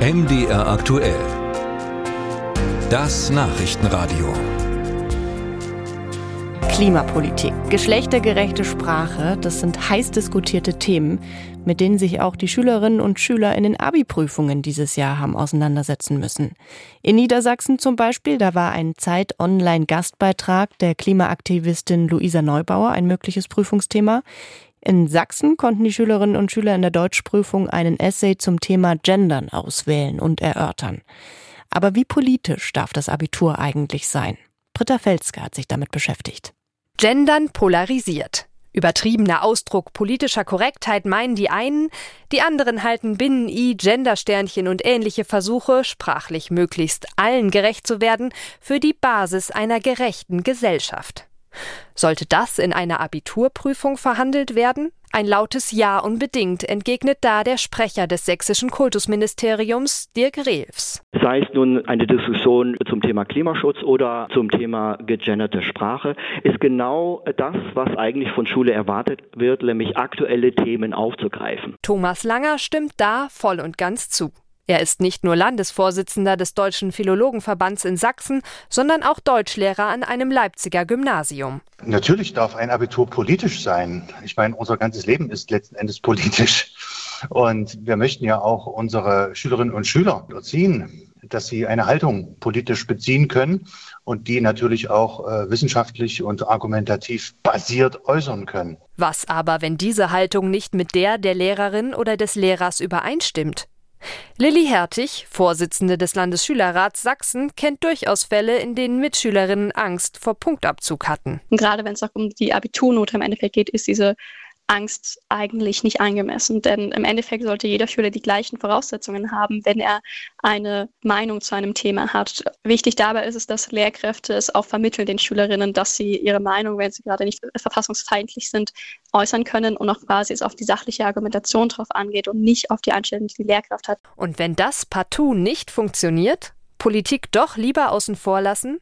MDR aktuell. Das Nachrichtenradio. Klimapolitik, geschlechtergerechte Sprache, das sind heiß diskutierte Themen, mit denen sich auch die Schülerinnen und Schüler in den Abi-Prüfungen dieses Jahr haben auseinandersetzen müssen. In Niedersachsen zum Beispiel, da war ein Zeit-Online-Gastbeitrag der Klimaaktivistin Luisa Neubauer ein mögliches Prüfungsthema. In Sachsen konnten die Schülerinnen und Schüler in der Deutschprüfung einen Essay zum Thema Gendern auswählen und erörtern. Aber wie politisch darf das Abitur eigentlich sein? Britta Felske hat sich damit beschäftigt. Gendern polarisiert. Übertriebener Ausdruck politischer Korrektheit meinen die einen, die anderen halten Binnen-I, Gendersternchen und ähnliche Versuche, sprachlich möglichst allen gerecht zu werden, für die Basis einer gerechten Gesellschaft. Sollte das in einer Abiturprüfung verhandelt werden? Ein lautes Ja unbedingt, entgegnet da der Sprecher des sächsischen Kultusministeriums, Dirk Rehlfs. Sei es nun eine Diskussion zum Thema Klimaschutz oder zum Thema gegenderte Sprache, ist genau das, was eigentlich von Schule erwartet wird, nämlich aktuelle Themen aufzugreifen. Thomas Langer stimmt da voll und ganz zu. Er ist nicht nur Landesvorsitzender des Deutschen Philologenverbands in Sachsen, sondern auch Deutschlehrer an einem Leipziger Gymnasium. Natürlich darf ein Abitur politisch sein. Ich meine, unser ganzes Leben ist letzten Endes politisch. Und wir möchten ja auch unsere Schülerinnen und Schüler erziehen, dass sie eine Haltung politisch beziehen können und die natürlich auch äh, wissenschaftlich und argumentativ basiert äußern können. Was aber, wenn diese Haltung nicht mit der der Lehrerin oder des Lehrers übereinstimmt? Lilly Hertig, Vorsitzende des Landesschülerrats Sachsen, kennt durchaus Fälle, in denen Mitschülerinnen Angst vor Punktabzug hatten. Gerade wenn es auch um die Abiturnote im Endeffekt geht, ist diese Angst eigentlich nicht angemessen. Denn im Endeffekt sollte jeder Schüler die gleichen Voraussetzungen haben, wenn er eine Meinung zu einem Thema hat. Wichtig dabei ist es, dass Lehrkräfte es auch vermitteln den Schülerinnen, dass sie ihre Meinung, wenn sie gerade nicht verfassungsfeindlich sind, äußern können und auch quasi es auf die sachliche Argumentation drauf angeht und nicht auf die Einstellung, die die Lehrkraft hat. Und wenn das partout nicht funktioniert, Politik doch lieber außen vor lassen?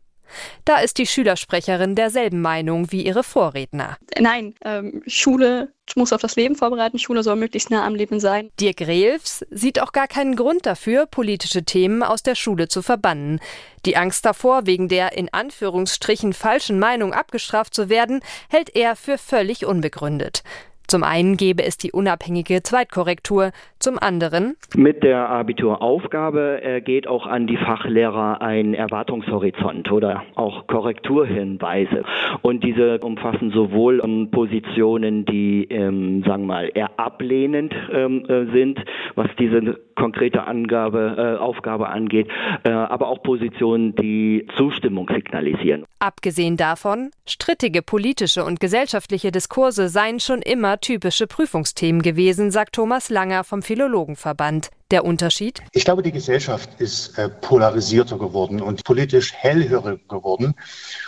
Da ist die Schülersprecherin derselben Meinung wie ihre Vorredner. Nein, ähm, Schule muss auf das Leben vorbereiten, Schule soll möglichst nah am Leben sein. Dirk Rehlfs sieht auch gar keinen Grund dafür, politische Themen aus der Schule zu verbannen. Die Angst davor, wegen der in Anführungsstrichen falschen Meinung abgestraft zu werden, hält er für völlig unbegründet. Zum einen gäbe es die unabhängige Zweitkorrektur, zum anderen mit der Abituraufgabe äh, geht auch an die Fachlehrer ein Erwartungshorizont oder auch Korrekturhinweise. Und diese umfassen sowohl ähm, Positionen, die, ähm, sagen wir mal, eher ablehnend ähm, äh, sind, was diese konkrete Angabe, äh, Aufgabe angeht, äh, aber auch Positionen, die Zustimmung signalisieren. Abgesehen davon, strittige politische und gesellschaftliche Diskurse seien schon immer typische Prüfungsthemen gewesen, sagt Thomas Langer vom Philologenverband. Der Unterschied? Ich glaube, die Gesellschaft ist äh, polarisierter geworden und politisch hellhörig geworden.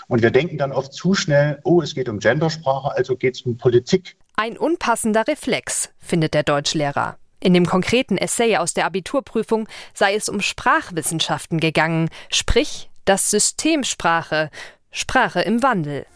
Und wir denken dann oft zu schnell, oh, es geht um Gendersprache, also geht es um Politik. Ein unpassender Reflex, findet der Deutschlehrer. In dem konkreten Essay aus der Abiturprüfung sei es um Sprachwissenschaften gegangen, sprich das System Sprache, Sprache im Wandel.